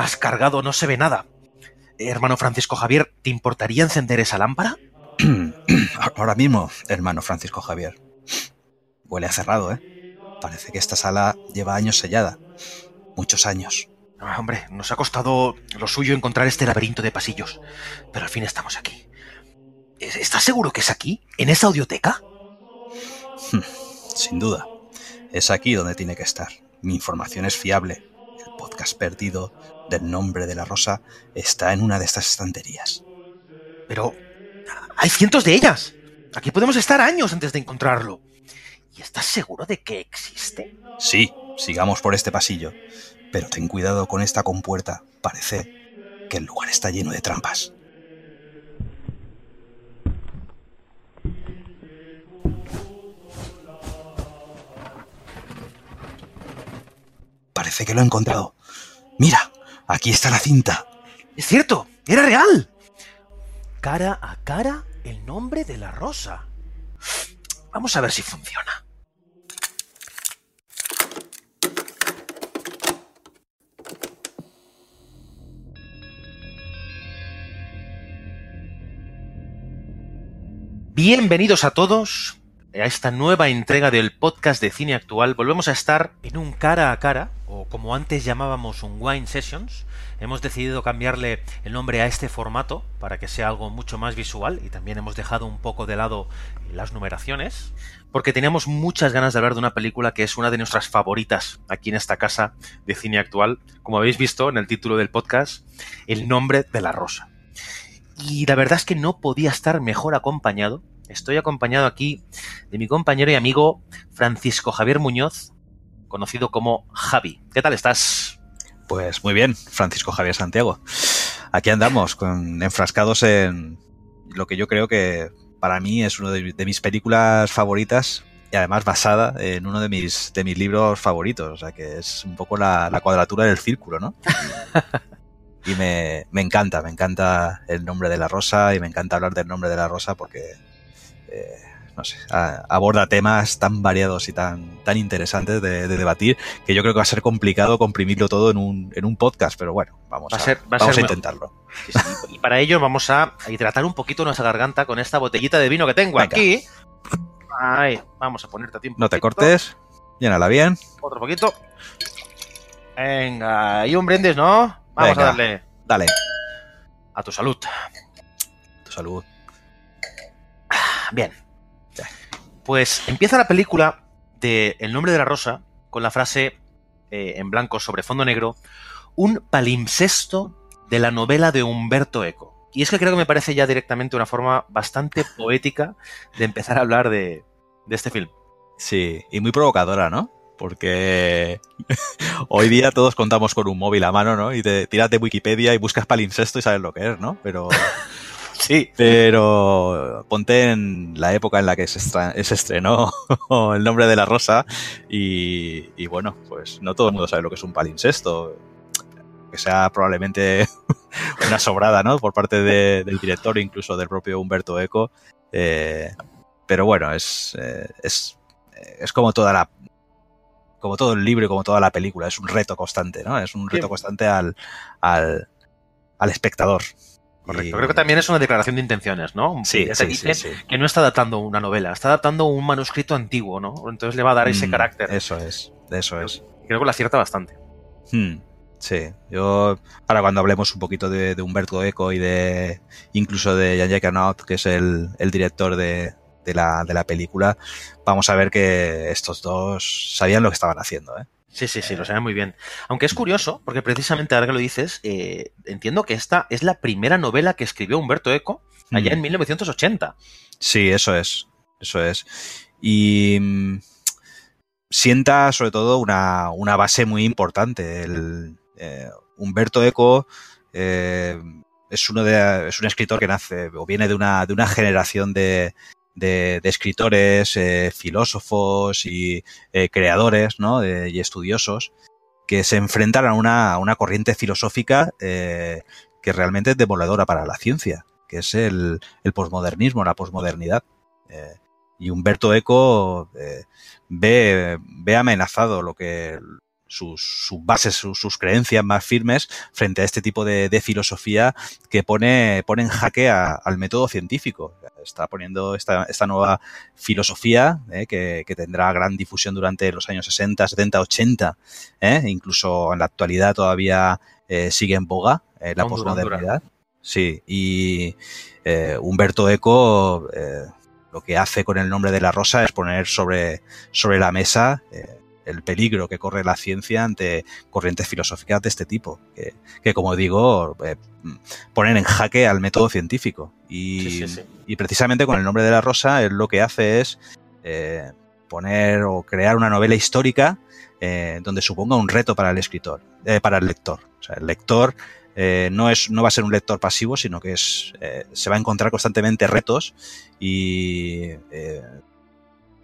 ¡Qué ambiente más cargado! No se ve nada. Eh, hermano Francisco Javier, ¿te importaría encender esa lámpara? Ahora mismo, hermano Francisco Javier. Huele a cerrado, ¿eh? Parece que esta sala lleva años sellada. Muchos años. Ah, hombre, nos ha costado lo suyo encontrar este laberinto de pasillos. Pero al fin estamos aquí. ¿Es- ¿Estás seguro que es aquí? ¿En esa audioteca? Sin duda. Es aquí donde tiene que estar. Mi información es fiable. Podcast perdido del nombre de la rosa está en una de estas estanterías. Pero hay cientos de ellas. Aquí podemos estar años antes de encontrarlo. ¿Y estás seguro de que existe? Sí, sigamos por este pasillo. Pero ten cuidado con esta compuerta. Parece que el lugar está lleno de trampas. Parece que lo he encontrado. Mira, aquí está la cinta. Es cierto, era real. Cara a cara, el nombre de la rosa. Vamos a ver si funciona. Bienvenidos a todos a esta nueva entrega del podcast de cine actual. Volvemos a estar en un cara a cara, o como antes llamábamos un Wine Sessions. Hemos decidido cambiarle el nombre a este formato para que sea algo mucho más visual y también hemos dejado un poco de lado las numeraciones porque teníamos muchas ganas de hablar de una película que es una de nuestras favoritas aquí en esta casa de cine actual. Como habéis visto en el título del podcast, El nombre de la rosa. Y la verdad es que no podía estar mejor acompañado. Estoy acompañado aquí de mi compañero y amigo Francisco Javier Muñoz, conocido como Javi. ¿Qué tal estás? Pues muy bien, Francisco Javier Santiago. Aquí andamos, con, enfrascados en lo que yo creo que para mí es una de, de mis películas favoritas y además basada en uno de mis, de mis libros favoritos. O sea que es un poco la, la cuadratura del círculo, ¿no? Y me, me encanta, me encanta el nombre de la rosa y me encanta hablar del nombre de la rosa porque, eh, no sé, a- aborda temas tan variados y tan, tan interesantes de, de debatir que yo creo que va a ser complicado comprimirlo todo en un, en un podcast, pero bueno, vamos Va a, a ser- va a vamos a intentarlo. Sí, sí. Y para ello vamos a hidratar un poquito nuestra garganta con esta botellita de vino que tengo Venga. aquí. Ay, vamos a ponerte a tiempo. No te cortes, llénala bien. Otro poquito. Venga, y un brindis, ¿no? Vamos Venga. a darle Dale, a tu salud. tu salud. Bien. Pues empieza la película de El nombre de la rosa con la frase eh, en blanco sobre fondo negro, un palimpsesto de la novela de Humberto Eco. Y es que creo que me parece ya directamente una forma bastante poética de empezar a hablar de, de este film. Sí, y muy provocadora, ¿no? Porque hoy día todos contamos con un móvil a mano, ¿no? Y te tiras de Wikipedia y buscas palincesto y sabes lo que es, ¿no? Pero, Sí. pero ponte en la época en la que se, estrenó El nombre de la rosa y, y bueno, pues no todo el mundo sabe lo que es un palincesto. Que sea probablemente una sobrada, ¿no? Por parte de- del director, incluso del propio Humberto Eco. Eh, pero bueno, es, eh, es, es como toda la como todo el libro y como toda la película, es un reto constante, ¿no? Es un reto constante al, al, al espectador. Correcto. Y- Creo que también es una declaración de intenciones, ¿no? Sí, sí, sí, que no está adaptando una novela, está adaptando un manuscrito antiguo, ¿no? Entonces le va a dar ese Mm, carácter. Eso es, eso es. Creo que lo acierta bastante. Hmm, sí, yo ahora cuando hablemos un poquito de, de Humberto Eco y de incluso de Jean-Jacques Arnaud, que es el, el director de, de la, de la película, vamos a ver que estos dos sabían lo que estaban haciendo. ¿eh? Sí, sí, sí, lo sabe muy bien. Aunque es curioso, porque precisamente ahora que lo dices, eh, entiendo que esta es la primera novela que escribió Humberto Eco allá Mm. en 1980. Sí, eso es. Eso es. Y mm, sienta sobre todo una, una base muy importante. El, eh, Humberto Eco eh, es, uno de, es un escritor que nace o viene de una, de una generación de, de, de escritores, eh, filósofos y eh, creadores ¿no? y estudiosos que se enfrentan a una, a una corriente filosófica eh, que realmente es demoledora para la ciencia, que es el, el posmodernismo, la posmodernidad. Y Humberto Eco ve, ve amenazado lo que sus, sus bases, sus, sus creencias más firmes frente a este tipo de, de filosofía que pone, pone en jaque a- al método científico. Está poniendo esta, esta nueva filosofía eh, que, que tendrá gran difusión durante los años 60, 70, 80, eh, incluso en la actualidad todavía eh, sigue en boga eh, la posmodernidad. Sí, y eh, Humberto Eco eh, lo que hace con el nombre de la rosa es poner sobre, sobre la mesa eh, el peligro que corre la ciencia ante corrientes filosóficas de este tipo, que, que como digo, eh, ponen en jaque al método científico. Y, Sí, sí, sí. y precisamente con el nombre de la rosa, él lo que hace es eh, poner o crear una novela histórica eh, donde suponga un reto para el escritor, eh, para el lector. O sea, el lector eh, no, es, no va a ser un lector pasivo, sino que es, eh, se va a encontrar constantemente retos y eh,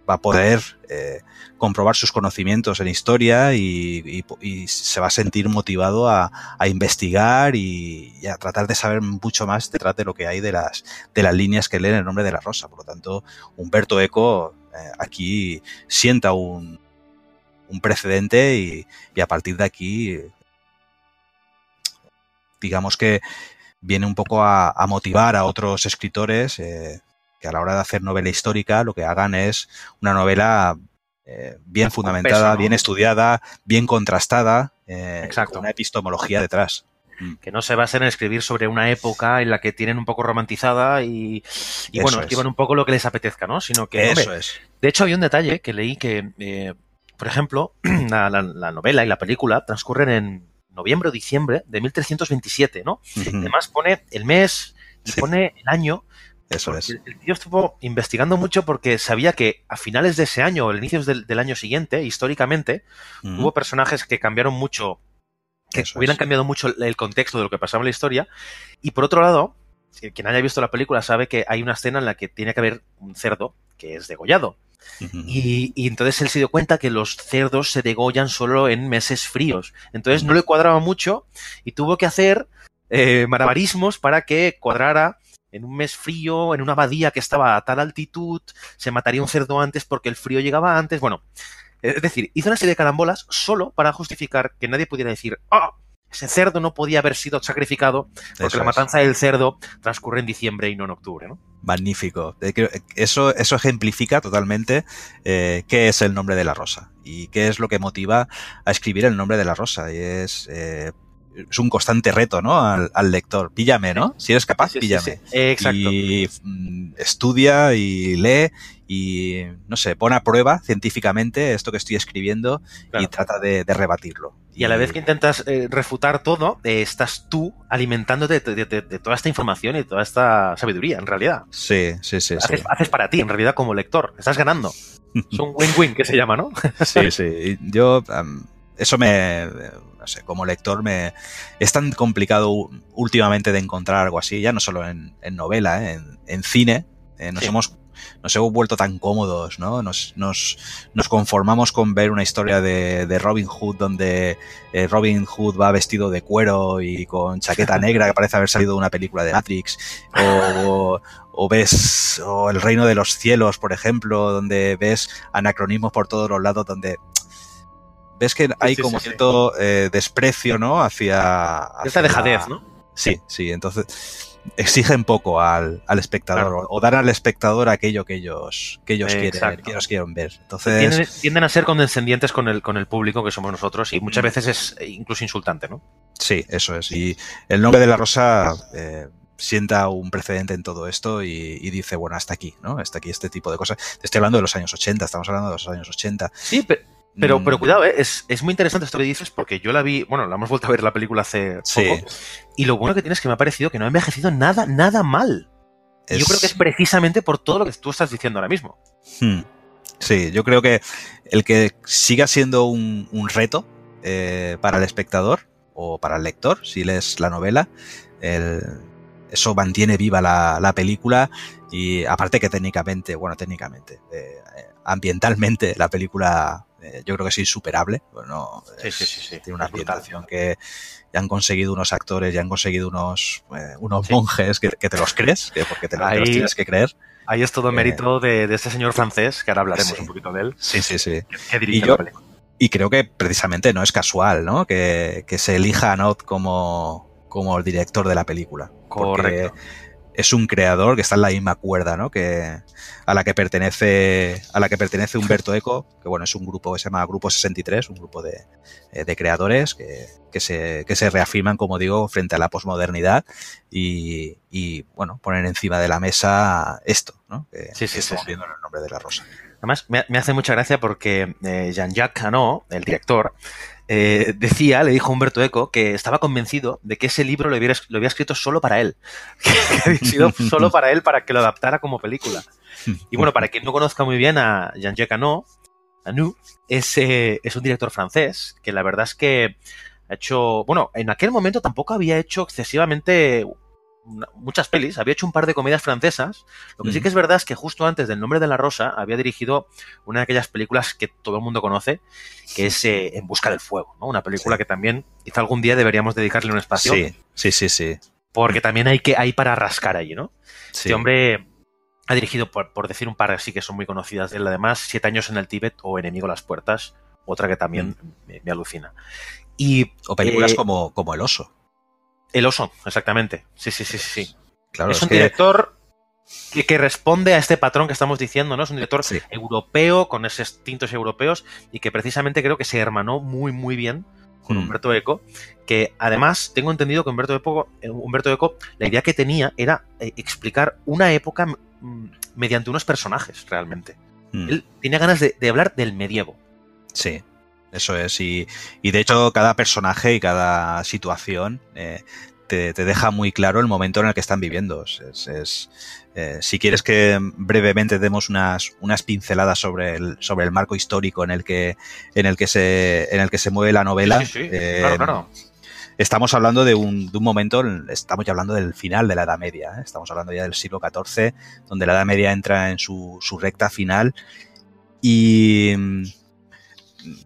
va a poder eh, comprobar sus conocimientos en historia y, se va a sentir motivado a, investigar y, a tratar de saber mucho más detrás de lo que hay de las, de las líneas que leen el nombre de la rosa. Por lo tanto, Humberto Eco eh, aquí sienta un, un precedente y, a partir de aquí, digamos que viene un poco a, a motivar a otros escritores eh, que a la hora de hacer novela histórica lo que hagan es una novela eh, bien fundamentada, peso, ¿no? bien estudiada, bien contrastada, eh, Exacto. con una epistemología detrás. Que no se basen en escribir sobre una época en la que tienen un poco romantizada y, y bueno, es. escriban un poco lo que les apetezca, ¿no? Sino que, Eso hombre, es. De hecho, había un detalle que leí que, eh, por ejemplo, la, la- la novela y la película transcurren en noviembre o diciembre de 1327, ¿no? Ujú. Además pone el mes y Sí. pone el año. Eso porque es. El tío estuvo investigando mucho porque sabía que a finales de ese año o el inicios del, del año siguiente, históricamente, hubo personajes que cambiaron mucho, que Eso hubieran es. cambiado mucho el- el contexto de lo que pasaba en la historia. Y por otro lado, quien haya visto la película sabe que hay una escena en la que tiene que haber un cerdo que es degollado. Y, y entonces él se dio cuenta que los cerdos se degollan solo en meses fríos. Entonces no le cuadraba mucho y tuvo que hacer eh, para que cuadrara en un mes frío, en una abadía que estaba a tal altitud, se mataría un cerdo antes porque el frío llegaba antes. Bueno, es decir, hizo una serie de carambolas solo para justificar que nadie pudiera decir, ¡ah! ese cerdo no podía haber sido sacrificado porque Eso la es. matanza del cerdo transcurre en diciembre y no en octubre, ¿no? Magnífico. Eh, creo- Eso, eso ejemplifica totalmente eh, qué es el nombre de la rosa y qué es lo que motiva a escribir el nombre de la rosa. Y es, eh, es un constante reto, ¿no? Al, al lector. Píllame, ¿no? Si eres capaz, Sí, píllame. sí. Exacto. Y mm, estudia y lee y, no sé, pone a prueba científicamente esto que estoy escribiendo y trata de, de rebatirlo. Y a la vez que intentas eh, refutar todo, eh, estás tú alimentándote de, de- de- de toda esta información y toda esta sabiduría, en realidad. Sí, sí, sí. Haces, haces para ti, en realidad, como lector. Estás ganando. Es un win-win que se llama, ¿no? Sí, sí. Yo, eso me, no sé, como lector me es tan complicado últimamente de encontrar algo así, ya no solo en, en novela, ¿eh? en, en cine. eh, nos Sí. hemos nos hemos vuelto tan cómodos, ¿no? Nos, nos, nos conformamos con ver una historia de, de Robin Hood donde eh, Robin Hood va vestido de cuero y con chaqueta negra que parece haber salido de una película de Matrix. O, o ves o El Reino de los Cielos, por ejemplo, donde ves anacronismos por todos los lados, donde ves que hay sí, como sí, sí. cierto eh, desprecio, ¿no? Hacia, Esta hacia dejadez, la- ¿no? Sí, sí, entonces exigen poco al, al espectador Claro. o, o dan al espectador aquello que ellos, que ellos quieren, que ellos quieren ver. Entonces, Tienden, tienden a ser condescendientes con el, con el público que somos nosotros y muchas veces es incluso insultante, ¿no? sí, eso es. Y el nombre de la rosa eh, sienta un precedente en todo esto y, y dice, bueno, hasta aquí, ¿no? Hasta aquí este tipo de cosas. Te estoy hablando de los años 80, estamos hablando de los años 80. Sí, pe- Pero, Mm, pero cuidado, ¿eh? es, es muy interesante esto que dices porque yo la vi, bueno, la hemos vuelto a ver la película hace Sí. poco. Y lo bueno que tiene es que me ha parecido que no ha envejecido nada, nada mal. Y yo creo que es precisamente por todo lo que tú estás diciendo ahora mismo. Hmm. Sí, yo creo que el que siga siendo un, un reto eh, para el espectador o para el lector, si lees la novela, el- eso mantiene viva la, la película y aparte que técnicamente, bueno, técnicamente, eh, ambientalmente la película eh, yo creo que es insuperable. Bueno, Sí, sí, sí. Tiene una ambientación que ya han conseguido unos actores, ya han conseguido unos, eh, unos monjes que, que te los crees, que porque te, los- te los Ahí- tienes que creer. Ahí es todo Eh, mérito de, de este señor francés, que ahora hablaremos un poquito de él, Sí, sí, sí. que, que dirige Y yo- la película. Y creo que precisamente no es casual, ¿no? Que, que se elija a Not como, como el director de la película. Porque Correcto. Es un creador que está en la misma cuerda, ¿no? Que, a la que pertenece, a la que pertenece Humberto Eco, que bueno, es un grupo que se llama Grupo 63, un grupo de, eh, de creadores que, que se, que se reafirman, como digo, frente a la posmodernidad y, y, bueno, ponen encima de la mesa esto, ¿no? Que, Sí, sí, que estamos sí. viendo en el nombre de la rosa. Además, me, me hace mucha gracia porque eh, Jean-Jacques Hano, el director, eh, decía, le dijo Humberto Eco, que estaba convencido de que ese libro lo, había escrito solo para él. Que había sido solo para él para que lo adaptara como película. Y bueno, para quien no conozca muy bien a Jean-Jacques Hano, Hanu, es, eh, es un director francés que la verdad es que ha hecho, bueno, en aquel momento tampoco había hecho excesivamente una- muchas pelis, había hecho un par de comedias francesas. Lo que sí Mm. que es verdad es que justo antes del nombre de la rosa había dirigido una de aquellas películas que todo el mundo conoce, que es eh, En busca del fuego, ¿no? Una película Sí. que también quizá algún día deberíamos dedicarle un espacio, Sí, sí, sí, sí. porque también hay que hay para rascar allí, ¿no? sí. Este hombre ha dirigido, por, por decir un par así que son muy conocidas él, además, Siete años en el Tíbet o Enemigo a las puertas, otra que también me, me alucina. Y O películas eh, como, como El Oso. El Oso, exactamente. Sí, sí, sí, sí. Claro, es es un que- director que, que responde a este patrón que estamos diciendo, ¿no? Es un director Sí. europeo, con esos tintos europeos, y que precisamente creo que se hermanó muy, muy bien con Mm. Humberto Eco, que además tengo entendido que Humberto Eco, eh, Humberto Eco la idea que tenía era eh, explicar una época mm, mediante unos personajes, realmente. Mm, Él tenía ganas de, de hablar del medievo. Sí, eso es. Y, y de hecho, cada personaje y cada situación eh, te, te deja muy claro el momento en el que están viviendo. Es, es, eh, si quieres que brevemente demos unas, unas pinceladas sobre el, sobre el marco histórico en el que, en el que se, en el que se mueve la novela. Sí, sí, sí. eh, claro, claro. Estamos hablando de un, de un momento, estamos ya hablando del final de la Edad Media, estamos hablando ya del siglo XIV, donde la Edad Media entra en su, su recta final y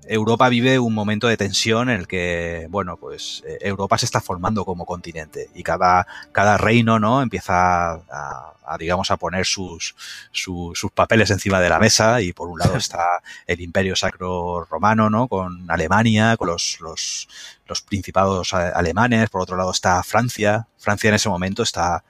Europa vive un momento de tensión en el que, bueno, pues eh, Europa se está formando como continente y cada, cada reino, ¿no? Empieza a, a, digamos, a poner sus, su- sus papeles encima de la mesa y por un lado está el Imperio Sacro Romano, ¿no? Con Alemania, con los, los, los principados alemanes, por otro lado está Francia. Francia en ese momento está,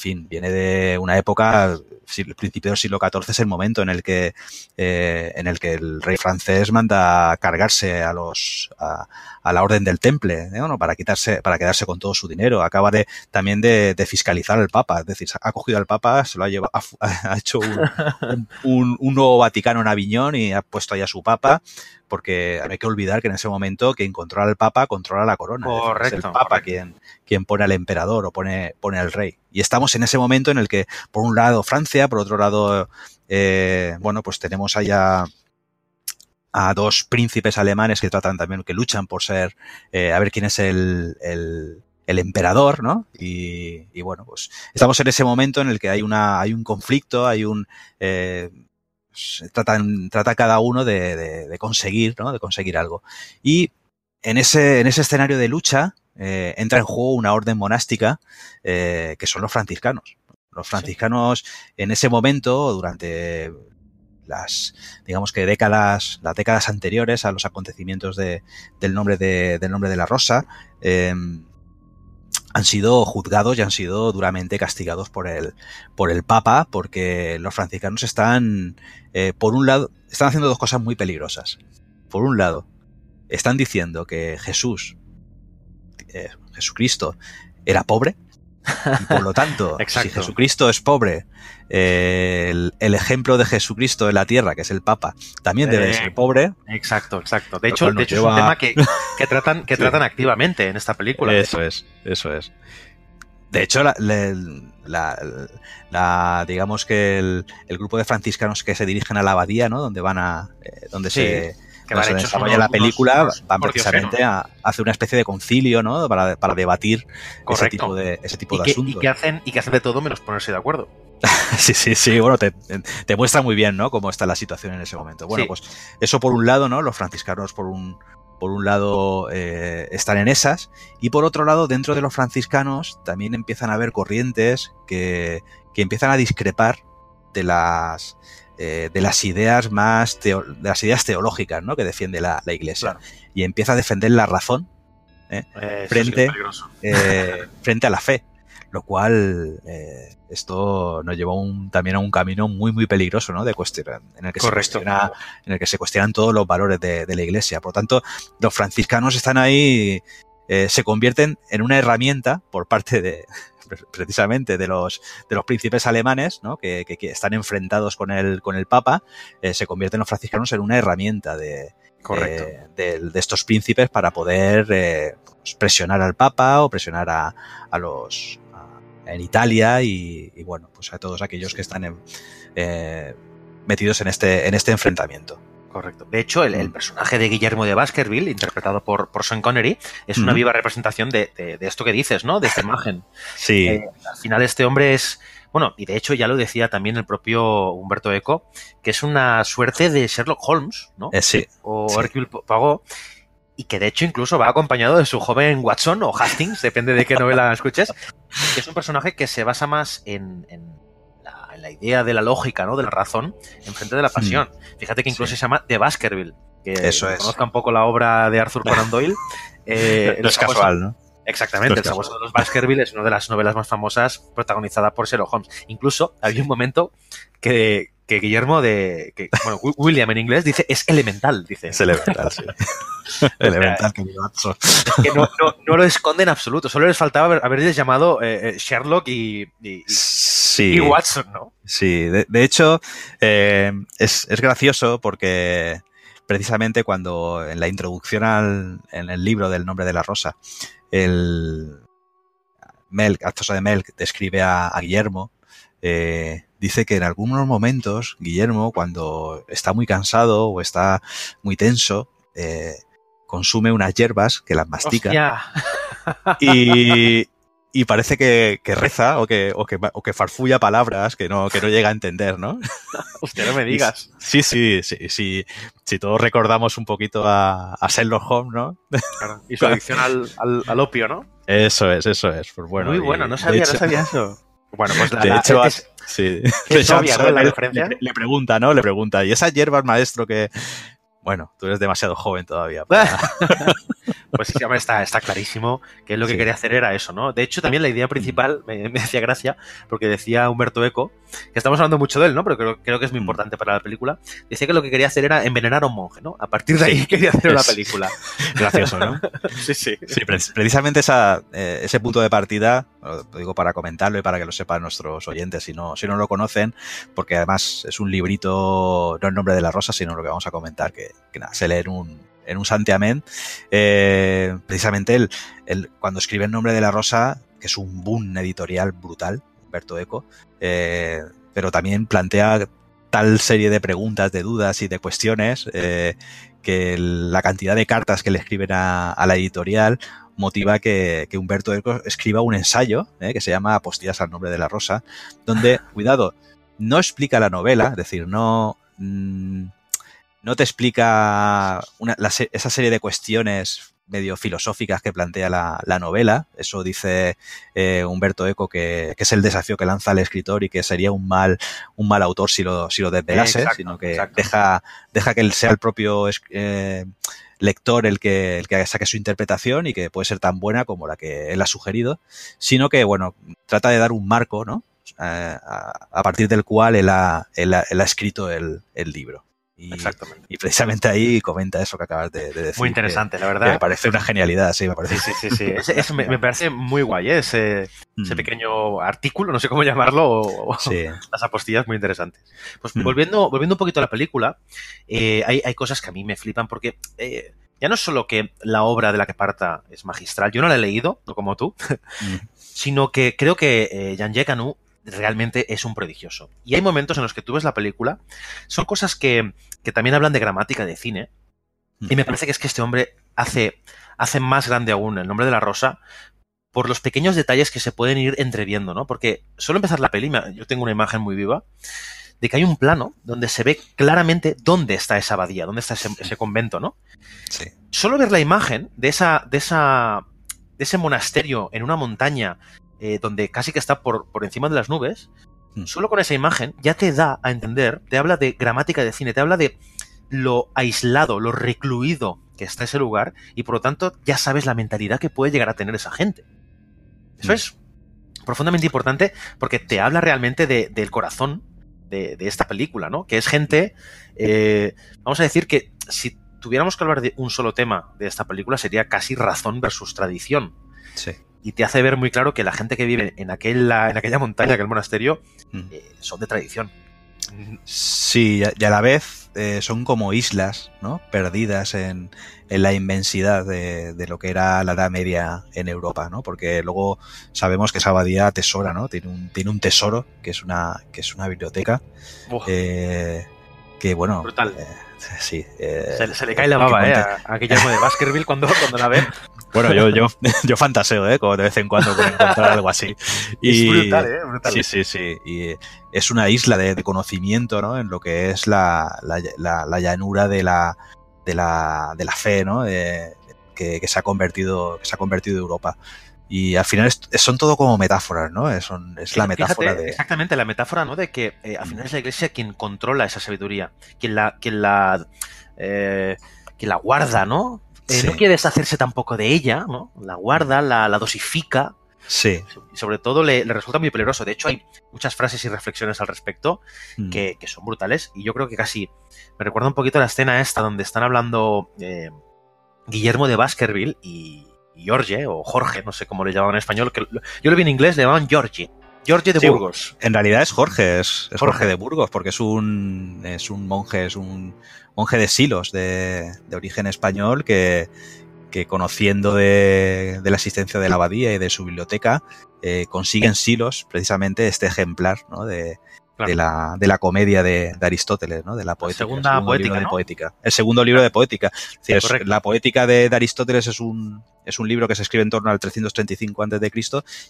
fin, viene de una época, el principio del siglo XIV es el momento en el que, eh, en el que el rey francés manda cargarse a los, a, a la orden del temple, ¿eh? ¿no? para quitarse, para quedarse con todo su dinero. Acaba de, también de, de fiscalizar al Papa, es decir, ha cogido al Papa, se lo ha llevado, ha, hecho un, un, un- un nuevo Vaticano en Aviñón y ha puesto ahí a su Papa, porque no hay que olvidar que en ese momento quien controla al Papa controla la corona. es decir, es Correcto, el Papa correcto. quien, quien pone al emperador o pone, pone al rey. Y estamos en ese momento en el que, por un lado, Francia, por otro lado, eh, bueno, pues tenemos allá a dos príncipes alemanes que tratan también, que luchan por ser, eh, a ver quién es el, el, el emperador, ¿no? Y, y, bueno, pues estamos en ese momento en el que hay una, hay un conflicto, hay un, eh, tratan, trata cada uno de, de, de, conseguir, ¿no? De conseguir algo. Y en ese, en ese escenario de lucha, eh, entra en juego una orden monástica, eh, que son los franciscanos. Los franciscanos sí. en ese momento, durante las, digamos que décadas, las décadas anteriores a los acontecimientos de, del, nombre de, del nombre de la rosa, eh, han sido juzgados y han sido duramente castigados por el, por el Papa, porque los franciscanos están, eh, por un lado, están haciendo dos cosas muy peligrosas. Por un lado, están diciendo que Jesús, eh, Jesucristo, era pobre, Y por lo tanto, si. Jesucristo es pobre, eh, el, el ejemplo de Jesucristo en la tierra, que es el Papa, también debe de Eh, ser pobre. Exacto, exacto. De hecho, de hecho es un tema que, que tratan, que Sí. tratan activamente en esta película. Eso es, eso es. De hecho, la, la- la- la- digamos que el, el grupo de franciscanos que se dirigen a la abadía, ¿no? Donde van a, eh, donde Sí, se, van se desarrolla unos- la película, unos- van precisamente a, a hacer una especie de concilio, ¿no? Para, para debatir ese tipo de, ese tipo Y de que, y asuntos. que hacen, y que hacen de todo menos ponerse de acuerdo. Sí, sí, sí, bueno, te, te muestra muy bien, ¿no? Cómo está la situación en ese momento. Bueno, Sí. pues eso por un lado, ¿no? Los franciscanos por un, por un lado eh, están en esas y por otro lado, dentro de los franciscanos también empiezan a haber corrientes que, que empiezan a discrepar de las eh, de las ideas más teo- de las ideas teológicas, ¿no? Que defiende la, la Iglesia Claro. y empieza a defender la razón Eh, es Frente- eh, frente a la fe, lo cual eh, esto nos llevó un- también a un camino muy muy peligroso, ¿no? De cuestionar, en el que se cuestiona, en el que se cuestionan todos los valores de, de la Iglesia. Por lo tanto, los franciscanos están ahí, eh, se convierten en una herramienta por parte de precisamente de los de los príncipes alemanes, ¿no? Que, que- que están enfrentados con el con el Papa, eh, se convierten los franciscanos en una herramienta de, Correcto. eh, de, de estos príncipes para poder eh, pues, presionar al Papa o presionar a, a los a- en Italia y, y, bueno pues a todos aquellos que están en- eh, metidos en este en este enfrentamiento. Correcto. De hecho, el, el Mm. personaje de Guillermo de Baskerville, interpretado por, por Sean Connery, es una Ujú. viva representación de, de- de esto que dices, ¿no? De esta imagen. Sí, Eh, al final este hombre es, bueno, y de hecho ya lo decía también el propio Humberto Eco, que es una suerte de Sherlock Holmes, ¿no? eh, sí, o sí. Hercule Poirot, y que de hecho incluso va acompañado de su joven Watson o Hastings, depende de qué novela escuches, que es un personaje que se basa más en, en la, idea de la lógica, ¿no? De la razón, en frente de la pasión. Fíjate que incluso. Sí. se llama The Baskerville. Que Eso es. conozca un poco la obra de Arthur Conan Doyle. eh, no es casual, ¿no? Exactamente, es El sabueso de los Baskerville es una de las novelas más famosas protagonizada por Sherlock Holmes. Incluso había un momento que, que Guillermo de. Que, bueno, Wi- William en inglés dice es elemental, dice. Es elemental, sí. elemental, querido Atso. que no, no, no lo esconde en absoluto. Solo les faltaba haber, haberles llamado eh, eh, Sherlock y, y, y- Sí. y Watson, ¿no? Sí, de, de hecho, eh, es, es gracioso porque precisamente cuando en la introducción al, en el libro del nombre de la rosa, el Melk, Actosa de Melk, describe a, a Guillermo, eh, dice que en algunos momentos Guillermo, cuando está muy cansado o está muy tenso, eh, consume unas hierbas que las mastica Hostia. y, y parece que, que reza o que, o, que, o que farfulla palabras que no, que no llega a entender, ¿no? Hostia, no me digas. Sí, sí, sí, sí. Si todos recordamos un poquito a, a Sherlock Holmes, ¿no? Claro. Y su adicción al, al, al opio, ¿no? Eso es, eso es. Pues bueno, Muy y bueno, no sabía, hecho- no sabía eso. Bueno, pues la, De la- hecho, es- sí. es obvia, la le- referencia. Le, le pregunta, ¿no? Le pregunta, ¿y esas hierbas, maestro, que... Bueno, tú eres demasiado joven todavía. para- Pues sí, está, está clarísimo que lo que Sí. quería hacer era eso, ¿no? De hecho, también la idea principal me, me hacía gracia, porque decía Humberto Eco, que estamos hablando mucho de él, ¿no? Pero creo, creo que es muy Mm. importante para la película. Decía que lo que quería hacer era envenenar a un monje, ¿no? A partir de ahí quería hacer una película. Gracioso, ¿no? Sí, sí. Sí, pre- precisamente esa, eh, ese punto de partida, lo digo para comentarlo y para que lo sepan nuestros oyentes si no, si no lo conocen, porque además es un librito, no el nombre de la rosa, sino lo que vamos a comentar, que, que nada, se lee en un, en un santiamén. Eh, precisamente el, cuando escribe el nombre de la rosa, que es un boom editorial brutal, Humberto Eco, eh, pero también plantea tal serie de preguntas, de dudas y de cuestiones eh, que la cantidad de cartas que le escriben a, a la editorial motiva que, que Humberto Eco escriba un ensayo que se llama Apostillas al nombre de la rosa, donde, cuidado, no explica la novela, es decir, no, mm, no te explica una- la esa serie de cuestiones medio filosóficas que plantea la, la novela. Eso dice eh, Humberto Eco que, que es el desafío que lanza el escritor y que sería un mal, un mal autor si lo, si lo desvelase, Exacto, sino que exacto. deja, deja que él sea el propio eh, lector el que, el que saque su interpretación y que puede ser tan buena como la que él ha sugerido, sino que, bueno, trata de dar un marco, ¿no? Eh, a, a partir del cual él ha, él ha- él ha escrito el, el libro. Y, Exactamente. y precisamente ahí comenta eso que acabas de, de decir. Muy que- interesante, la que verdad. me parece una genialidad, sí, me parece. Sí, sí, sí, sí. Ese- ese me, me parece muy guay, ¿eh? ese, ese Mm, pequeño artículo, no sé cómo llamarlo, o, Sí. las apostillas muy interesantes. Pues Mm. volviendo, volviendo un poquito a la película, eh, hay, hay cosas que a mí me flipan porque eh, ya no es solo que la obra de la que parta es magistral, yo no la he leído, no como tú, Mm, sino que creo que eh, Canu realmente es un prodigioso. Y hay momentos en los que tú ves la película, son cosas que, que también hablan de gramática de cine, y me parece que es que este hombre hace, hace más grande aún el nombre de la rosa por los pequeños detalles que se pueden ir entreviendo, ¿no? Porque solo empezar la peli, yo tengo una imagen muy viva, de que hay un plano donde se ve claramente dónde está esa abadía, dónde está ese, ese convento, ¿no? sí. solo ver la imagen de esa, de esa, de ese monasterio en una montaña eh, donde casi que está por, por encima de las nubes, Mm. solo con esa imagen ya te da a entender, te habla de gramática de cine, te habla de lo aislado, lo recluido que está ese lugar y por lo tanto ya sabes la mentalidad que puede llegar a tener esa gente. Eso Mm. es profundamente importante porque te habla realmente de- del corazón de, de esta película, ¿no? Que es gente, eh, vamos a decir que si tuviéramos que hablar de un solo tema de esta película sería casi razón versus tradición. sí. Y te hace ver muy claro que la gente que vive en aquella, en aquella montaña, aquel monasterio, Mm. eh, son de tradición. Sí, y a- la vez eh, son como islas, ¿no? Perdidas en, en la inmensidad de, de lo que era la Edad Media en Europa, ¿no? Porque luego sabemos que esa abadía atesora, ¿no? Tiene un, tiene un tesoro, que es una, que es una biblioteca, eh, que bueno... Brutal. eh, sí. eh, se, se le cae la baba, ¿eh? A, a Guillermo de Baskerville cuando, cuando la ve. Bueno, yo, yo, yo fantaseo, ¿eh? Como de vez en cuando por encontrar algo así. Es brutal, ¿eh? Brutal. Sí, sí, sí. Y es una isla de, de conocimiento, ¿no? En lo que es la, la, la- la llanura de la, de la, de la fe, ¿no? Eh, que, que se ha convertido, que se ha convertido Europa. Y al final es- son todo como metáforas, ¿no? Es, la Fíjate, metáfora de. Exactamente, la metáfora, ¿no? De que eh, al final es la iglesia quien controla esa sabiduría, quien la, quien la, eh, quien la guarda, ¿no? Eh, Sí. No quiere deshacerse tampoco de ella, ¿no? La guarda, la, la dosifica Sí. y sobre todo le, le resulta muy peligroso. De hecho, hay muchas frases y reflexiones al respecto Mm. que, que son brutales y yo creo que casi me recuerda un poquito a la escena esta donde están hablando eh, Guillermo de Baskerville y, y Jorge, o Jorge, no sé cómo le llamaban en español, que yo lo vi en inglés, le llamaban Georgie. Georgie de Sí, Burgos. En realidad es Jorge, es, es Jorge. Jorge. de Burgos, porque es un, es un monje, es un monje de Silos, de, de origen español, que, que conociendo de, de la existencia de la abadía y de su biblioteca, eh, consigue en Silos precisamente este ejemplar ¿no? de, Claro. de, la, de la comedia de, de Aristóteles, ¿no? de la poética. segunda el segundo poética, libro de poética. El segundo libro de poética. Es decir, es- Correcto. la poética de, de Aristóteles es un, es un libro que se escribe en torno al 335 a.C.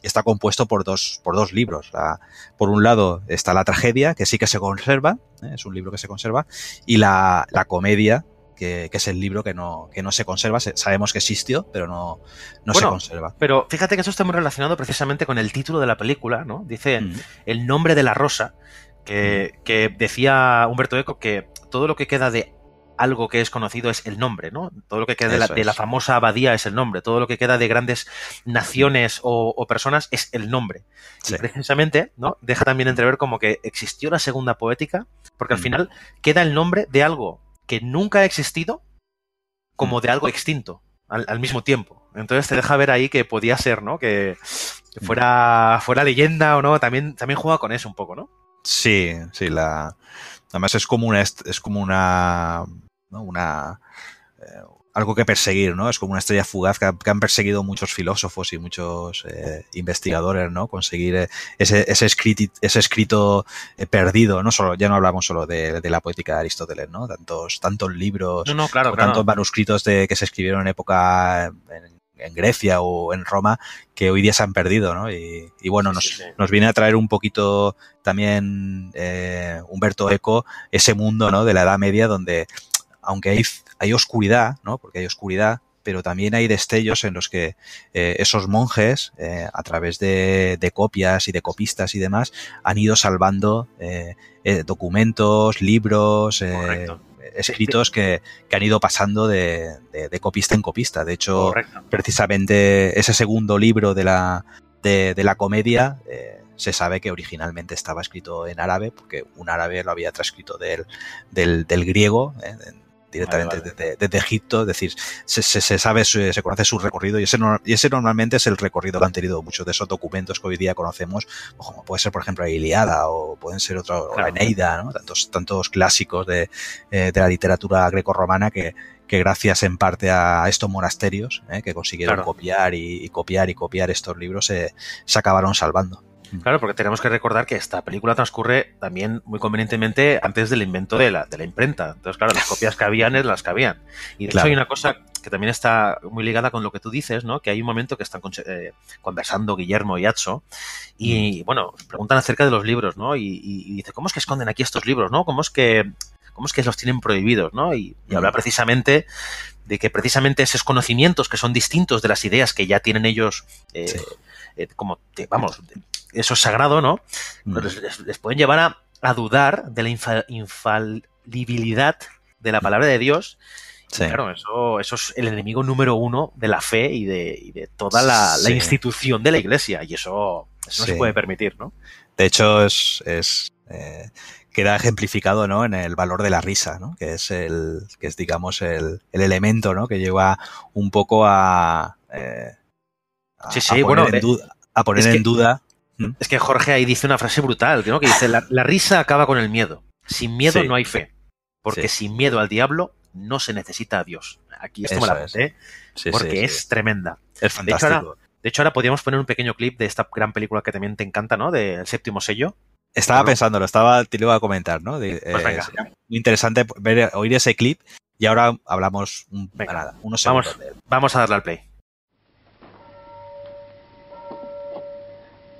y está compuesto por dos, por dos libros. La- por un lado está la tragedia, que sí que se conserva, ¿eh? es un libro que se conserva, y la, la comedia, que, que es el libro que no, que no se conserva. Se- sabemos que existió, pero no, no se conserva. Pero fíjate que eso está muy relacionado precisamente con el título de la película, ¿no? Dice Mm, el nombre de la rosa, que, que decía Humberto Eco que todo lo que queda de algo que es conocido es el nombre, ¿no? Todo lo que queda de la, de famosa abadía es el nombre, todo lo que queda de grandes naciones o, o personas es el nombre. sí. Y precisamente, ¿no? Deja también entrever como que existió la segunda poética, porque al Mm. final queda el nombre de algo que nunca ha existido como Mm. de algo extinto al, al mismo tiempo. Entonces te deja ver ahí que podía ser, ¿no? Que, que fuera, fuera leyenda o no, también, también juega con eso un poco, ¿no? Sí, sí, la. Además es como una es como una. ¿no? una eh, algo que perseguir, ¿no? Es como una estrella fugaz que, ha- que han perseguido muchos filósofos y muchos eh, investigadores, ¿no? Conseguir eh, ese, ese, escriti- ese escrito eh, perdido, no solo, ya no hablamos solo de, de la poética de Aristóteles, ¿no? Tantos, tantos libros, No, no, claro, o claro. tantos manuscritos de, que se escribieron en época en, en Grecia o en Roma que hoy día se han perdido, ¿no? Y, y bueno, nos, sí, sí. nos viene a traer un poquito también eh, Humberto Eco ese mundo, ¿no? De la Edad Media donde, aunque hay, hay oscuridad, ¿no? Porque hay oscuridad, pero también hay destellos en los que eh, esos monjes, eh, a través de, de copias y de copistas y demás, han ido salvando eh, documentos, libros, escritos que, que han ido pasando de, de- de copista en copista. De hecho, Correcto. precisamente ese segundo libro de la, de, la comedia se sabe que originalmente estaba escrito en árabe, porque un árabe lo había transcrito del, del, del griego, ¿eh? Directamente Vale, vale. Desde, desde Egipto, es decir, se, se- se sabe, su- se conoce su recorrido y ese, no- y ese normalmente es el recorrido que han tenido muchos de esos documentos que hoy día conocemos, como puede ser, por ejemplo, la Iliada o pueden ser otro, o la Claro. Eneida, ¿no? tantos, tantos clásicos de, eh, de la literatura grecorromana que, que gracias en parte a estos monasterios ¿eh? que consiguieron Claro. copiar y, y copiar y copiar estos libros, se, se acabaron salvando. Claro, porque tenemos que recordar que esta película transcurre también muy convenientemente antes del invento de la, de la imprenta. Entonces, claro, las copias que habían es las que habían. Y de Claro. hecho hay una cosa que también está muy ligada con lo que tú dices, ¿no? Que hay un momento que están conse- eh, conversando Guillermo y Atso y, bueno, preguntan acerca de los libros, ¿no? Y, y- y dice, ¿cómo es que esconden aquí estos libros, no? ¿Cómo es que, cómo es que los tienen prohibidos, no? Y, y habla precisamente de que precisamente esos conocimientos que son distintos de las ideas que ya tienen ellos, eh, Sí. eh, como, vamos, eso es sagrado, ¿no? Mm. Pero les, pueden llevar a, a dudar de la infa- infalibilidad de la palabra de Dios. Sí. Claro, eso, eso es el enemigo número uno de la fe y de, y de toda la, institución de la iglesia. Y eso, eso no Sí. se puede permitir, ¿no? De hecho, es, es, eh, queda ejemplificado ¿no? en el valor de la risa, ¿no? que es el, que es digamos el, el elemento ¿no? que lleva un poco a, eh, a, Sí, sí, a poner, bueno, en, eh, duda, a poner que- en Es que Jorge ahí dice una frase brutal, ¿no? Que dice, la, la risa acaba con el miedo. Sin miedo Sí. no hay fe. Porque Sí. sin miedo al diablo no se necesita a Dios. Aquí esto me la es. apunté Sí, porque es tremenda. es de hecho, fantástico. De hecho, ahora podríamos poner un pequeño clip de esta gran película que también te encanta, ¿no? Del séptimo sello. Estaba pensándolo, estaba, te lo iba a comentar, ¿no? De- Pues eh, venga. muy interesante ver, oír ese clip y ahora hablamos un, nada, unos Vamos. segundos de él. Vamos a darle al play.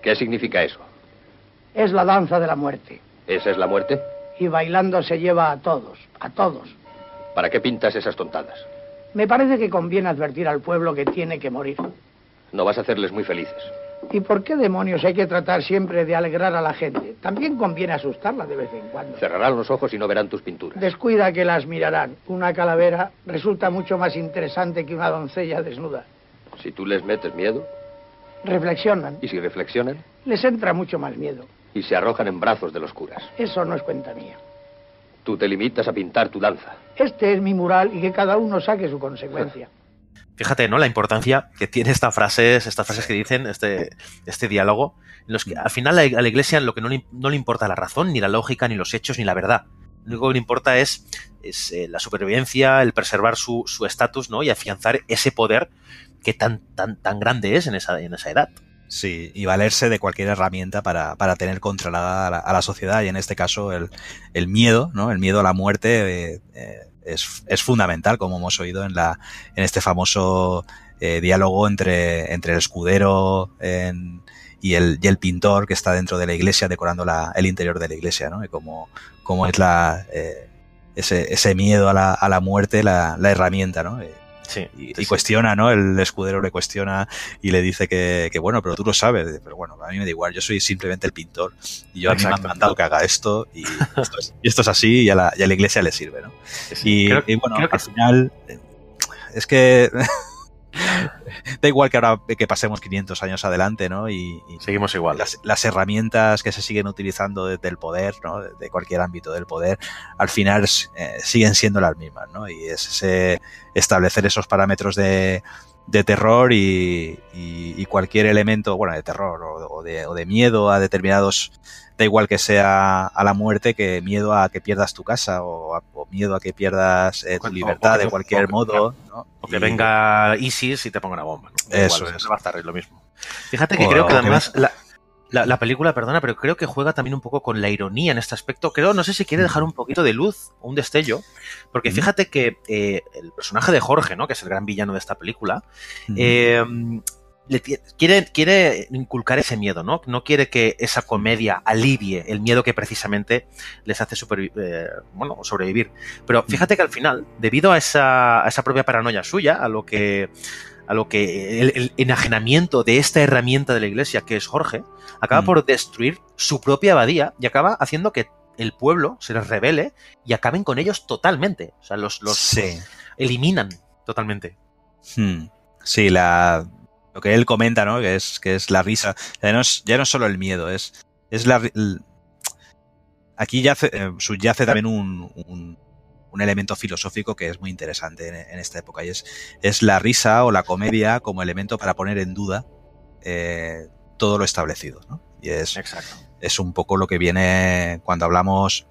¿Qué significa eso? Es la danza de la muerte. ¿Esa es la muerte? Y bailando se lleva a todos, a todos. ¿Para qué pintas esas tontadas? Me parece que conviene advertir al pueblo que tiene que morir. No vas a hacerles muy felices. ¿Y por qué demonios hay que tratar siempre de alegrar a la gente? También conviene asustarla de vez en cuando. Cerrarán los ojos y no verán tus pinturas. Descuida que las mirarán. Una calavera resulta mucho más interesante que una doncella desnuda. Si tú les metes miedo, Reflexionan. y si reflexionan, Les entra mucho más miedo. y se arrojan en brazos de los curas. Eso no es cuenta mía. Tú te limitas a pintar tu danza. Este es mi mural y que cada uno saque su consecuencia. Fíjate, ¿no? La importancia que tiene esta frase, estas frases que dicen, este, este diálogo, en los que al final a la iglesia lo que no le, no le importa la razón, ni la lógica, ni los hechos, ni la verdad. Lo único que le importa es, es eh, la supervivencia, el preservar su su estatus, ¿no? Y afianzar ese poder que tan, tan, tan grande es en esa, en esa edad. Sí, y valerse de cualquier herramienta para, para tener controlada a la, sociedad y en este caso el, el miedo, ¿no? El miedo a la muerte eh, eh, es, es fundamental, como hemos oído en, la, en este famoso eh, diálogo entre, entre el escudero y, el, y el pintor que está dentro de la iglesia decorando la, el interior de la iglesia, ¿no? Y cómo, cómo es la, eh, ese, ese miedo a la, a la muerte la, la herramienta, ¿no? Sí. y, sí, y sí. cuestiona, ¿no? El escudero le cuestiona y le dice que, que, bueno, pero tú lo sabes. Pero bueno, a mí me da igual, yo soy simplemente el pintor y yo a mí me han mandado que haga esto y esto es, y esto es así y a, la, y a la iglesia le sirve, ¿no? Sí. Y, Creo- y bueno, creo que- al final eh, es que da igual que ahora que pasemos 500 años adelante, ¿no? Y, y Seguimos igual. las, las herramientas que se siguen utilizando desde el poder, ¿no? de, cualquier ámbito del poder, al final eh, siguen siendo las mismas, ¿no? Y es ese establecer esos parámetros de, de terror y, y- y cualquier elemento, bueno, de terror o, o de, o de miedo a determinados, da igual que sea a la muerte que miedo a que pierdas tu casa o, a- o miedo a que pierdas eh, tu o- libertad o que- de cualquier que- modo, ¿no? O que Y- venga ISIS y te ponga una bomba. ¿no? Eso igual, es. va a estar ahí lo mismo. Fíjate que creo que además la, la- la película, perdona, pero creo que juega también un poco con la ironía en este aspecto. Creo, no sé si quiere dejar un poquito de luz o un destello, porque fíjate que eh, el personaje de Jorge, ¿no? que es el gran villano de esta película, eh, le quiere, quiere inculcar ese miedo, ¿no? No quiere que esa comedia alivie el miedo que precisamente les hace eh, bueno, sobrevivir. Pero fíjate que al final, debido a esa, a esa propia paranoia suya, a lo que a lo que el, el enajenamiento de esta herramienta de la iglesia que es Jorge, acaba Mm. por destruir su propia abadía y acaba haciendo que el pueblo se les revele y acaben con ellos totalmente. O sea, los, los sí. eliminan totalmente. Hmm. Sí, la lo que él comenta, ¿no? Que es, que es la risa. Ya no es, ya no es solo el miedo, es, es la. el- aquí yace, eh, subyace también un, un, un elemento filosófico que es muy interesante en, en esta época y es, es la risa o la comedia como elemento para poner en duda eh, todo lo establecido, ¿no? Y es, Exacto. es un poco lo que viene cuando hablamos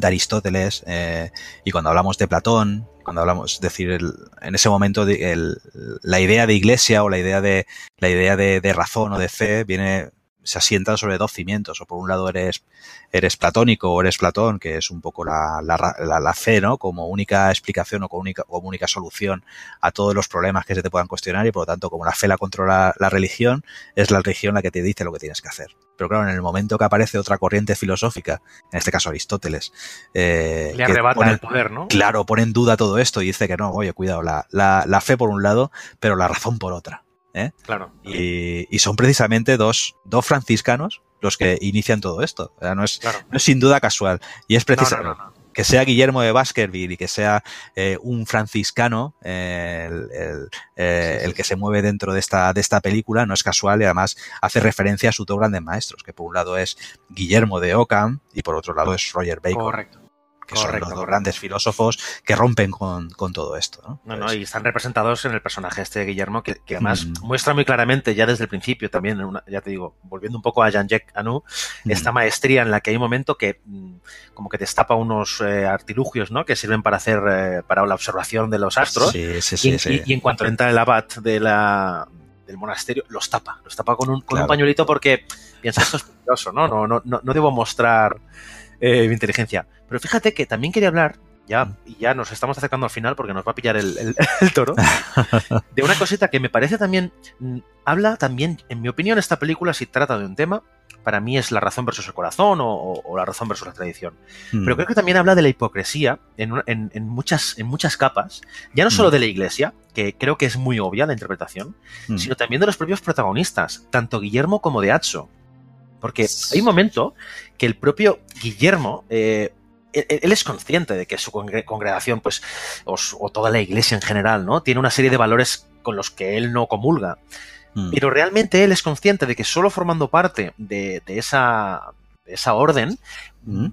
de Aristóteles eh, y cuando hablamos de Platón, cuando hablamos, es decir, el- en ese momento de- el- la idea de iglesia o la idea de la idea de, razón o de fe viene se asienta sobre dos cimientos. O por un lado eres, eres platónico o eres Platón, que es un poco la, la, la- la fe, ¿no? Como única explicación o como única, como única solución a todos los problemas que se te puedan cuestionar y por lo tanto, como la fe la controla la religión, es la religión la que te dice lo que tienes que hacer. Pero claro, en el momento que aparece otra corriente filosófica, en este caso Aristóteles, eh, Le arrebata pone- el poder, ¿no? Claro, pone en duda todo esto y dice que no, oye, cuidado, la, la, la fe por un lado, pero la razón por otra. ¿eh? Claro. Y, y son precisamente dos, dos franciscanos los que inician todo esto. O sea, no, es, Claro. no es sin duda casual. Y es precisamente no, no. Que sea Guillermo de Baskerville y que sea eh, un franciscano eh, el, el, eh, Sí, sí, el que se mueve dentro de esta, de esta película, no es casual y además hace referencia a sus dos grandes maestros, que por un lado es Guillermo de Ockham y por otro lado es Roger Bacon, Correcto. Que son los dos grandes filósofos que rompen con, con todo esto. ¿no? No, no, Pues, y están representados en el personaje este de Guillermo, que, que además Mm. muestra muy claramente ya desde el principio también, una- ya te digo, volviendo un poco a Jean-Jacques Anou, mm, esta maestría en la que hay un momento que mm, como que destapa unos eh, artilugios, ¿no? Que sirven para hacer, eh, para la observación de los astros. Sí, sí, sí, y- y en cuanto entra el abad de la, del monasterio, los tapa, los tapa con un, con un pañuelito porque piensa esto es peligroso, ¿no? No, no, no, no debo mostrar eh, mi inteligencia. Pero fíjate que también quería hablar, ya, y ya nos estamos acercando al final porque nos va a pillar el, el- el toro, de una cosita que me parece también, mm, habla también, en mi opinión, esta película si trata de un tema, para mí es la razón versus el corazón o, o- o la razón versus la tradición. Mm, Pero creo que también habla de la hipocresía en, en- en muchas, en muchas capas, ya no solo Mm. de la iglesia, que creo que es muy obvia la interpretación, mm, sino también de los propios protagonistas, tanto Guillermo como de Atso. Porque hay un momento que el propio Guillermo, eh, él, él es consciente de que su congre- congregación, pues, o, o toda la iglesia en general, ¿no? Tiene una serie de valores con los que él no comulga. mm, Pero realmente él es consciente de que solo formando parte de, de esa, de esa orden mm,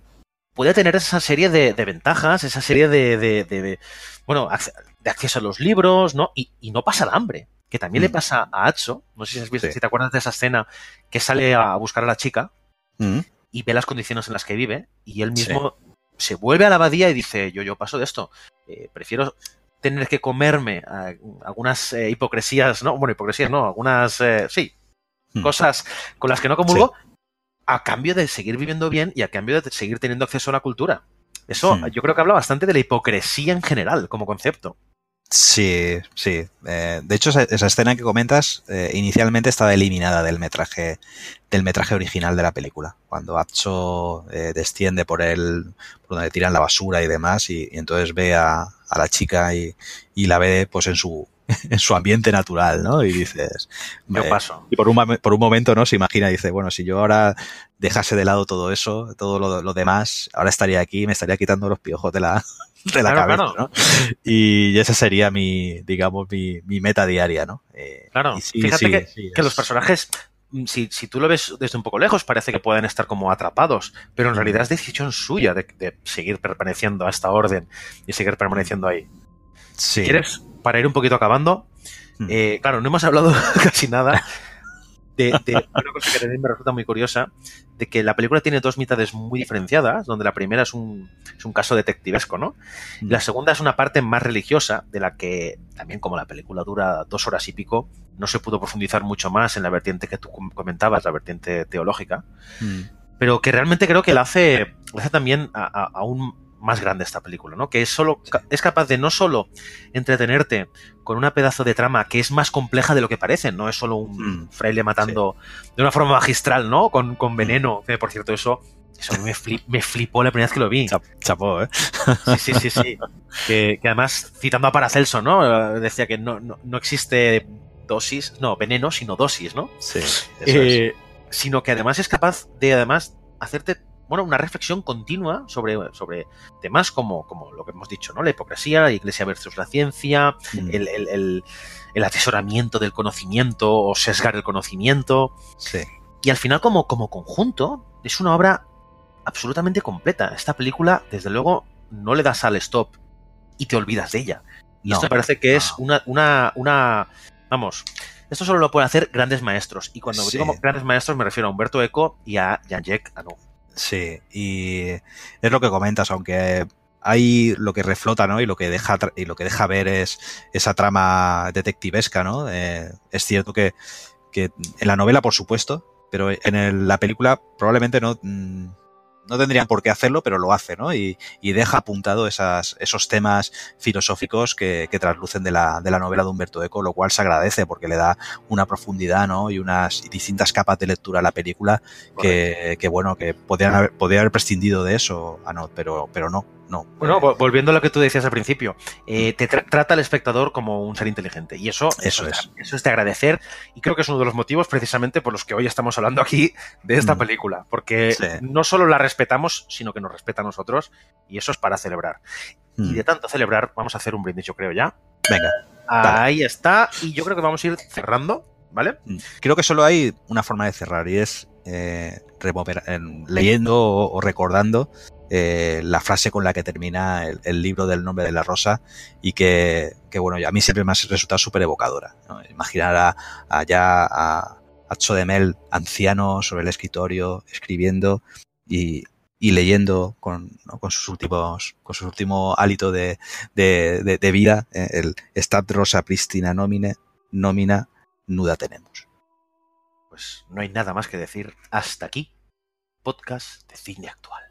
puede tener esa serie de, de ventajas, esa serie de, bueno, de acceso a los libros, ¿no? Y, y no pasa el hambre, que también le Mm. pasa a Atso. No sé si, has visto, Sí. si te acuerdas de esa escena que sale a buscar a la chica y ve las condiciones en las que vive y él mismo se vuelve a la abadía y dice, yo, yo paso de esto, Eh, prefiero tener que comerme ah, algunas eh, hipocresías, no, bueno, hipocresías no, algunas, eh, sí, Mm. cosas con las que no comulgo a cambio de seguir viviendo bien y a cambio de seguir teniendo acceso a la cultura. Eso Mm. yo creo que habla bastante de la hipocresía en general como concepto. Sí, sí. Eh, de hecho, esa, escena que comentas eh, inicialmente estaba eliminada del metraje, del metraje original de la película. Cuando Atso eh, desciende por el, por donde tiran la basura y demás, y, entonces ve a, a la chica y, y la ve pues en su, en su ambiente natural, ¿no? Y dices, Yo eh, paso. y por un, por un momento, ¿no? Se imagina, dice, bueno, si yo ahora dejase de lado todo eso, todo lo, lo demás, ahora estaría aquí me estaría quitando los piojos de la, de la Claro, cabeza, claro. ¿no? Y esa sería mi, digamos, mi, mi meta diaria, ¿no? Eh, Claro, sí, fíjate sí, que, sí, que los personajes, mm, si, si tú lo ves desde un poco lejos, parece que pueden estar como atrapados, pero en realidad es decisión suya de, de seguir permaneciendo a esta orden y seguir permaneciendo ahí. Sí. ¿Quieres, para ir un poquito acabando? Mm. Eh, claro, no hemos hablado casi nada de, de una cosa que también me resulta muy curiosa, de que la película tiene dos mitades muy diferenciadas, donde la primera es un, es un caso detectivesco, ¿no? Mm. la segunda es una parte más religiosa, de la que también como la película dura dos horas y pico, no se pudo profundizar mucho más en la vertiente que tú com- comentabas, la vertiente teológica, Mm. pero que realmente creo que la hace, la hace también a- a- aún más grande esta película, ¿no? Que es solo es capaz de no solo entretenerte con una pedazo de trama que es más compleja de lo que parece, no es solo un Mm. fraile matando de una forma magistral, ¿no? Con, con veneno, que por cierto eso, eso me, flip- me flipó la primera vez que lo vi. Chap- Chapó, ¿eh? Sí, sí, sí, sí. que, que además, citando a Paracelso, ¿no? Decía que no, no, no existe dosis, no, veneno, sino dosis, ¿no? Sí. Eso es. Eh, Sino que además es capaz de, además, hacerte bueno, una reflexión continua sobre, sobre temas como, como lo que hemos dicho, ¿no? La hipocresía, la iglesia versus la ciencia, Mm, el, el- el- el atesoramiento del conocimiento o sesgar el conocimiento. sí. Y al final, como, como conjunto, es una obra absolutamente completa. Esta película, desde luego, no le das al stop y te olvidas de ella. Y No, esto me parece que es una, una, una. Vamos. Esto solo lo pueden hacer grandes maestros. Y cuando Sí. digo grandes maestros me refiero a Humberto Eco y a Jean-Jacques Anou. Sí, y es lo que comentas, aunque hay lo que reflota, ¿no? Y lo que deja y lo que deja ver es esa trama detectivesca, ¿no? Eh, es cierto que, que en la novela, por supuesto, pero en la película probablemente no, mm, no tendrían por qué hacerlo, pero lo hace, ¿no? Y, y deja apuntado esas, esos temas filosóficos que, que traslucen de la, de la novela de Humberto Eco, lo cual se agradece porque le da una profundidad, ¿no? Y unas distintas capas de lectura a la película que, que, bueno, que podrían haber, podría haber prescindido de eso, no, pero, pero no, no. Bueno, Eh, vo- volviendo a lo que tú decías al principio, eh, te tra- trata al espectador como un ser inteligente. Y eso, Eso es. eso es de agradecer. Y creo que es uno de los motivos precisamente por los que hoy estamos hablando aquí de esta Mm. película. Porque Sí. no solo la respetamos, sino que nos respeta a nosotros. Y eso es para celebrar. mm, Y de tanto celebrar, vamos a hacer un brindis, yo creo ya. Venga, Vale. Ahí está. Y yo creo que vamos a ir cerrando, ¿vale? creo que solo hay una forma de cerrar y es eh, remover- en- leyendo o, o recordando eh, la frase con la que termina el, libro del nombre de la rosa y que, que, bueno, a mí siempre me ha resultado súper evocadora. ¿no? Imaginar a, a ya a, a Chodemel anciano sobre el escritorio escribiendo y, y leyendo con, con sus últimos con su último hálito de, de, vida eh, el stat rosa pristina nomine nómina nuda tenemos. Pues no hay nada más que decir hasta aquí. Podcast de cine actual.